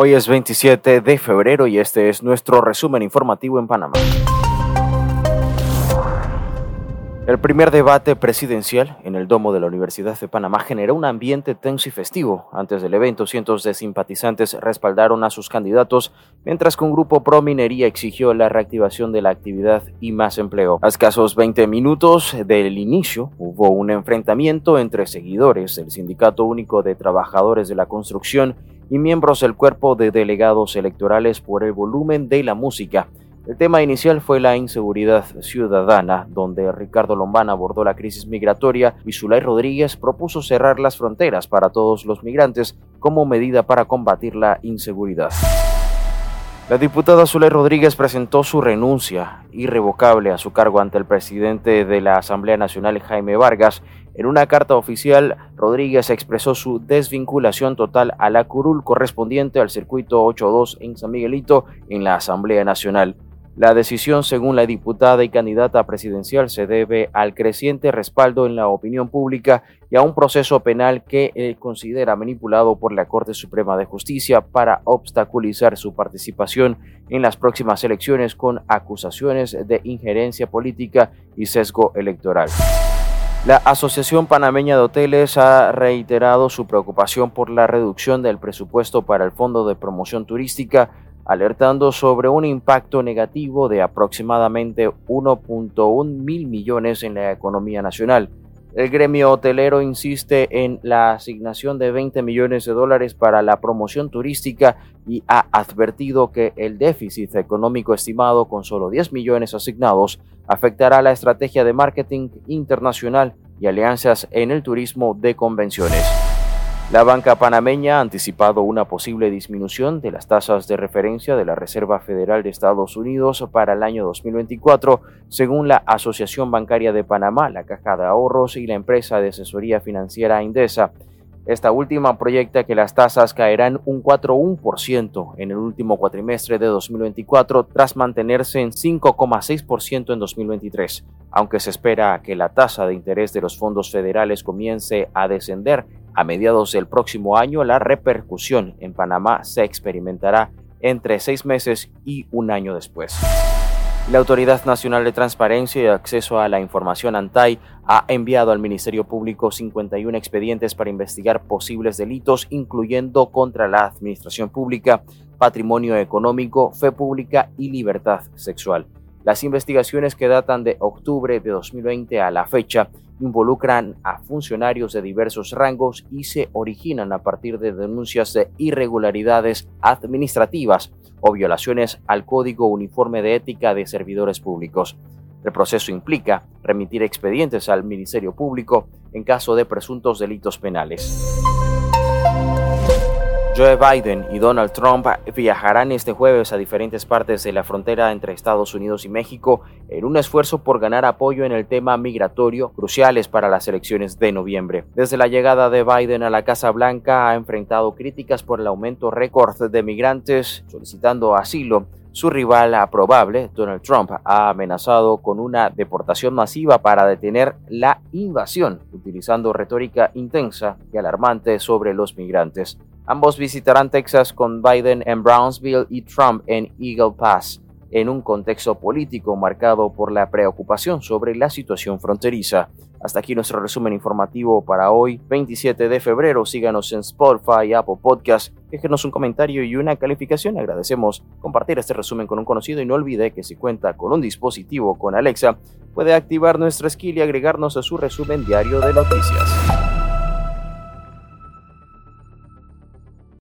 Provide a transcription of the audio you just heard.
Hoy es 27 de febrero y este es nuestro resumen informativo en Panamá. El primer debate presidencial en el domo de la Universidad de Panamá generó un ambiente tenso y festivo. Antes del evento, cientos de simpatizantes respaldaron a sus candidatos, mientras que un grupo pro minería exigió la reactivación de la actividad y más empleo. A escasos 20 minutos del inicio, hubo un enfrentamiento entre seguidores del Sindicato Único de Trabajadores de la Construcción y miembros del cuerpo de delegados electorales por el volumen de la música. El tema inicial fue la inseguridad ciudadana, donde Ricardo Lombana abordó la crisis migratoria y Zulay Rodríguez propuso cerrar las fronteras para todos los migrantes como medida para combatir la inseguridad. La diputada Zulay Rodríguez presentó su renuncia irrevocable a su cargo ante el presidente de la Asamblea Nacional, Jaime Vargas. En una carta oficial, Rodríguez expresó su desvinculación total a la curul correspondiente al circuito 82 en San Miguelito en la Asamblea Nacional. La decisión, según la diputada y candidata presidencial, se debe al creciente respaldo en la opinión pública y a un proceso penal que eh, considera manipulado por la Corte Suprema de Justicia para obstaculizar su participación en las próximas elecciones con acusaciones de injerencia política y sesgo electoral. La Asociación Panameña de Hoteles ha reiterado su preocupación por la reducción del presupuesto para el Fondo de Promoción Turística alertando sobre un impacto negativo de aproximadamente 1.1 mil millones en la economía nacional. El gremio hotelero insiste en la asignación de 20 millones de dólares para la promoción turística y ha advertido que el déficit económico estimado con solo 10 millones asignados afectará la estrategia de marketing internacional y alianzas en el turismo de convenciones. La banca panameña ha anticipado una posible disminución de las tasas de referencia de la Reserva Federal de Estados Unidos para el año 2024, según la Asociación Bancaria de Panamá, la Caja de Ahorros y la empresa de asesoría financiera Indesa. Esta última proyecta que las tasas caerán un 4,1% en el último cuatrimestre de 2024 tras mantenerse en 5,6% en 2023, aunque se espera que la tasa de interés de los fondos federales comience a descender a mediados del próximo año, la repercusión en Panamá se experimentará entre seis meses y un año después. La Autoridad Nacional de Transparencia y Acceso a la Información ANTAI ha enviado al Ministerio Público 51 expedientes para investigar posibles delitos, incluyendo contra la administración pública, patrimonio económico, fe pública y libertad sexual. Las investigaciones que datan de octubre de 2020 a la fecha involucran a funcionarios de diversos rangos y se originan a partir de denuncias de irregularidades administrativas o violaciones al Código Uniforme de Ética de Servidores Públicos. El proceso implica remitir expedientes al Ministerio Público en caso de presuntos delitos penales. Joe Biden y Donald Trump viajarán este jueves a diferentes partes de la frontera entre Estados Unidos y México en un esfuerzo por ganar apoyo en el tema migratorio, cruciales para las elecciones de noviembre. Desde la llegada de Biden a la Casa Blanca ha enfrentado críticas por el aumento récord de migrantes solicitando asilo. Su rival probable, Donald Trump, ha amenazado con una deportación masiva para detener la invasión, utilizando retórica intensa y alarmante sobre los migrantes. Ambos visitarán Texas con Biden en Brownsville y Trump en Eagle Pass, en un contexto político marcado por la preocupación sobre la situación fronteriza. Hasta aquí nuestro resumen informativo para hoy, 27 de febrero. Síganos en Spotify, Apple Podcast, déjenos un comentario y una calificación. Agradecemos compartir este resumen con un conocido y no olvide que si cuenta con un dispositivo con Alexa, puede activar nuestra skill y agregarnos a su resumen diario de noticias.